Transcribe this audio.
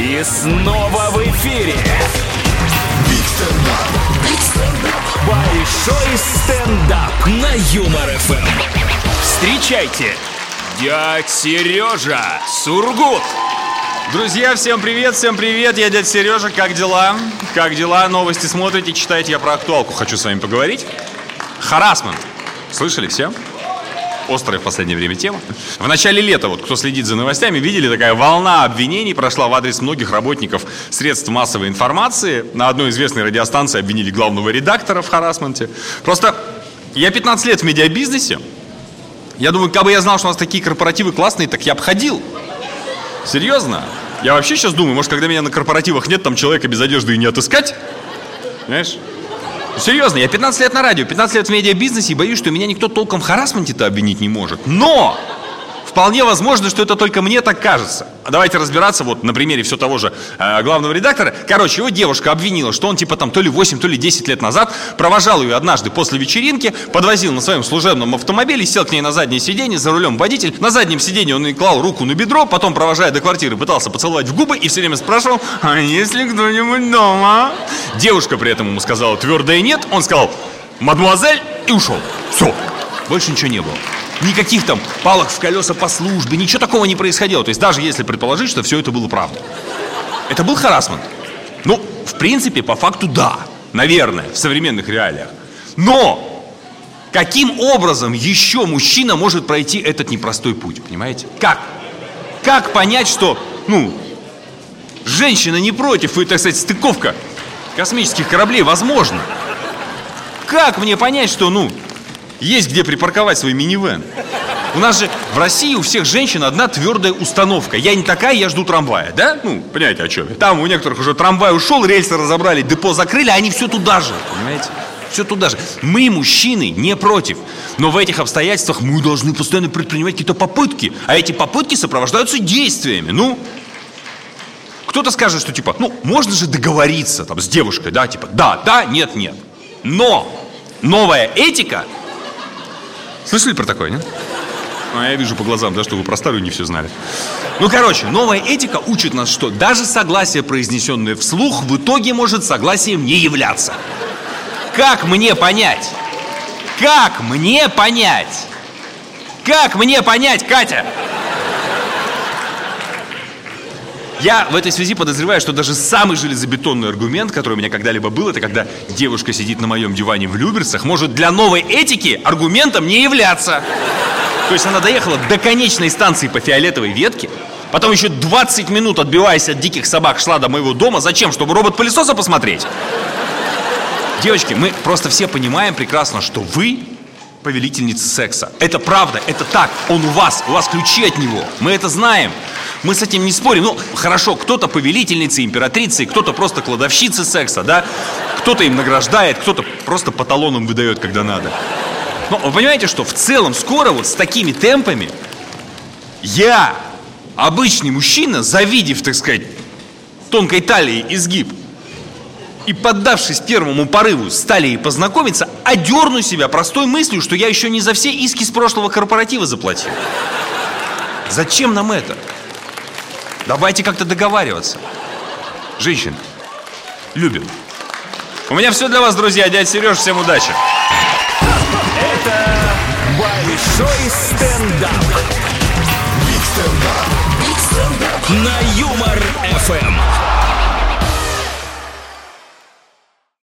И снова в эфире. Большой стендап на Юмор ФМ. Встречайте, дядь Сережа Сургут. Друзья, всем привет, всем привет, я дядя Сережа, как дела? Как дела? Новости смотрите, читаете, я про актуалку хочу с вами поговорить. Харасмент. Слышали все? Острая в последнее время тема. В начале лета, вот кто следит за новостями, видели, такая волна обвинений прошла в адрес многих работников средств массовой информации. На одной известной радиостанции обвинили главного редактора в харасменте. Просто я 15 лет в медиабизнесе. Я думаю, как бы я знал, что у нас такие корпоративы классные, так я обходил. Серьезно? Я вообще сейчас думаю, может, когда меня на корпоративах нет, там человека без одежды и не отыскать? Знаешь? Серьезно, я 15 лет на радио, 15 лет в медиабизнесе и боюсь, что меня никто толком в харасменте-то обвинить не может. Но! Вполне возможно, что это только мне так кажется. Давайте разбираться вот на примере все того же э, главного редактора. Короче, его девушка обвинила, что он типа там то ли 8, то ли 10 лет назад провожал ее однажды после вечеринки, подвозил на своем служебном автомобиле, сел к ней на заднее сиденье, за рулем водитель. На заднем сиденье он ей клал руку на бедро, потом, провожая до квартиры, пытался поцеловать в губы и все время спрашивал, а если кто-нибудь дома? Девушка при этом ему сказала твердое нет, он сказал, мадемуазель, и ушел. Все, больше ничего не было. Никаких там палок в колеса по службе, ничего такого не происходило. То есть даже если предположить, что все это было правда. Это был харасмент? Ну, в принципе, по факту да. Наверное, в современных реалиях. Но каким образом еще мужчина может пройти этот непростой путь, понимаете? Как? Как понять, что, ну, женщина не против, и, так сказать, стыковка космических кораблей возможна? Как мне понять, что, ну, есть где припарковать свой минивэн. У нас же в России у всех женщин одна твердая установка. Я не такая, я жду трамвая, да? Ну, понимаете, о чем я. Там у некоторых уже трамвай ушел, рельсы разобрали, депо закрыли, а они все туда же, понимаете? Все туда же. Мы, мужчины, не против. Но в этих обстоятельствах мы должны постоянно предпринимать какие-то попытки. А эти попытки сопровождаются действиями. Ну, кто-то скажет, что типа, ну, можно же договориться там с девушкой, да, типа, да, да, нет, нет. Но новая этика Слышали про такое, нет? А я вижу по глазам, да, что вы про старую не все знали. Ну, короче, новая этика учит нас, что даже согласие, произнесенное вслух, в итоге может согласием не являться. Как мне понять? Как мне понять? Как мне понять, Катя? Я в этой связи подозреваю, что даже самый железобетонный аргумент, который у меня когда-либо был, это когда девушка сидит на моем диване в Люберцах, может для новой этики аргументом не являться. То есть она доехала до конечной станции по фиолетовой ветке, потом еще 20 минут, отбиваясь от диких собак, шла до моего дома. Зачем? Чтобы робот-пылесоса посмотреть? Девочки, мы просто все понимаем прекрасно, что вы повелительница секса. Это правда, это так. Он у вас, у вас ключи от него. Мы это знаем. Мы с этим не спорим. Ну, хорошо, кто-то повелительница, императрица, кто-то просто кладовщица секса, да? Кто-то им награждает, кто-то просто по талонам выдает, когда надо. Но вы понимаете, что в целом скоро вот с такими темпами я, обычный мужчина, завидев, так сказать, тонкой талии изгиб, и поддавшись первому порыву стали ей познакомиться, одерну себя простой мыслью, что я еще не за все иски с прошлого корпоратива заплатил. Зачем нам это? Давайте как-то договариваться. Женщин, любим. У меня все для вас, друзья. Дядя Сереж, всем удачи. Это большой стендап. Big стендап. На Юмор FM.